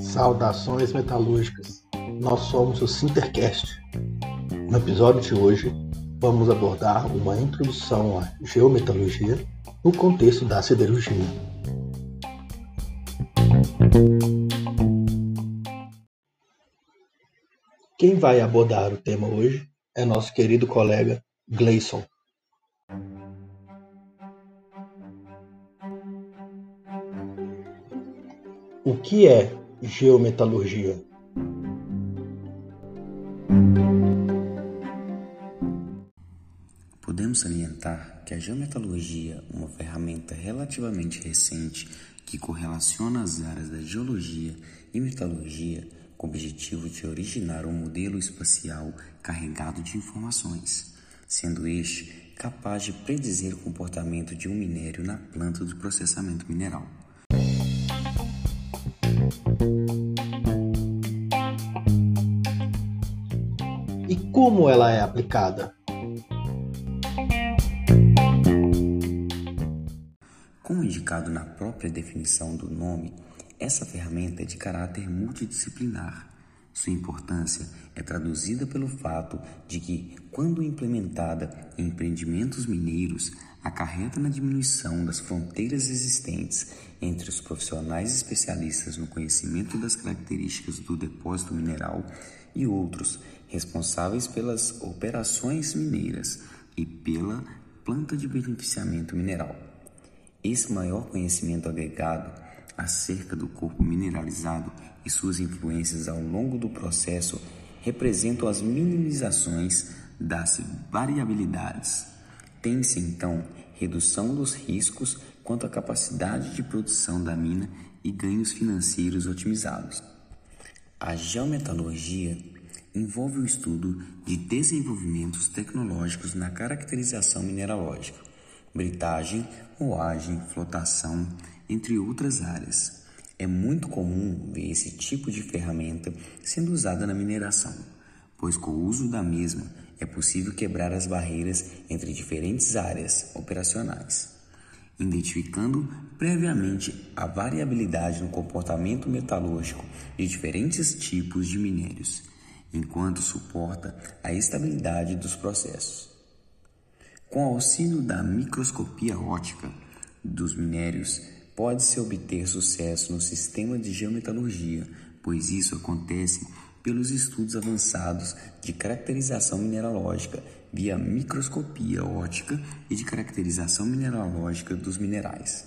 Saudações metalúrgicas. Nós somos o Sintercast. No episódio de hoje, vamos abordar uma introdução à geometalurgia no contexto da siderurgia. Quem vai abordar o tema hoje é nosso querido colega Gleison. O que é geometalurgia? Podemos salientar que a geometalurgia, uma ferramenta relativamente recente que correlaciona as áreas da geologia e metalurgia com o objetivo de originar um modelo espacial carregado de informações, sendo este capaz de predizer o comportamento de um minério na planta do processamento mineral. Como ela é aplicada? Como indicado na própria definição do nome, essa ferramenta é de caráter multidisciplinar. Sua importância é traduzida pelo fato de que, quando implementada em empreendimentos mineiros, acarreta na diminuição das fronteiras existentes entre os profissionais especialistas no conhecimento das características do depósito mineral e outros responsáveis pelas operações mineiras e pela planta de beneficiamento mineral. Esse maior conhecimento agregado acerca do corpo mineralizado e suas influências ao longo do processo representam as minimizações das variabilidades. Tem-se então redução dos riscos quanto à capacidade de produção da mina e ganhos financeiros otimizados. A geometalurgia envolve o estudo de desenvolvimentos tecnológicos na caracterização mineralógica, britagem, moagem, flotação, entre outras áreas. É muito comum ver esse tipo de ferramenta sendo usada na mineração, pois com o uso da mesma é possível quebrar as barreiras entre diferentes áreas operacionais, identificando previamente a variabilidade no comportamento metalúrgico de diferentes tipos de minérios enquanto suporta a estabilidade dos processos. Com auxílio da microscopia ótica dos minérios, pode-se obter sucesso no sistema de geometalurgia, pois isso acontece pelos estudos avançados de caracterização mineralógica via microscopia ótica e de caracterização mineralógica dos minerais.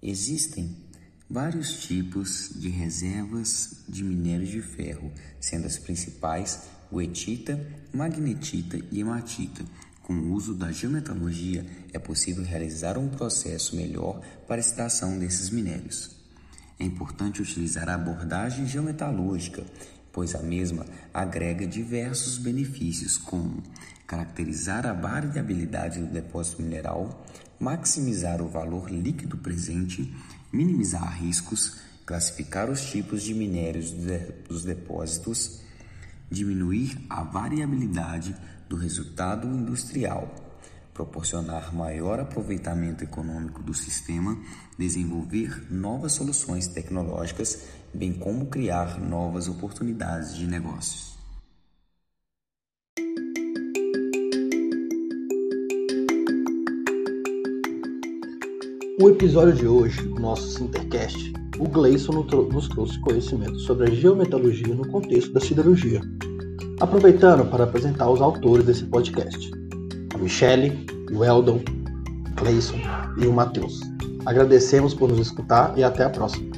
Existem vários tipos de reservas de minério de ferro, sendo as principais goetita, magnetita e hematita. Com o uso da geometalurgia, é possível realizar um processo melhor para a extração desses minérios. É importante utilizar a abordagem geometalúrgica, pois a mesma agrega diversos benefícios, como caracterizar a variabilidade do depósito mineral, maximizar o valor líquido presente, minimizar riscos, classificar os tipos de minérios dos depósitos, diminuir a variabilidade do resultado industrial, proporcionar maior aproveitamento econômico do sistema, desenvolver novas soluções tecnológicas, bem como criar novas oportunidades de negócios. No episódio de hoje, nosso Sintercast, o Gleison nos trouxe conhecimento sobre a geometalurgia no contexto da siderurgia. Aproveitando para apresentar os autores desse podcast, a Michele, o Eldon, o Gleison e o Matheus. Agradecemos por nos escutar e até a próxima.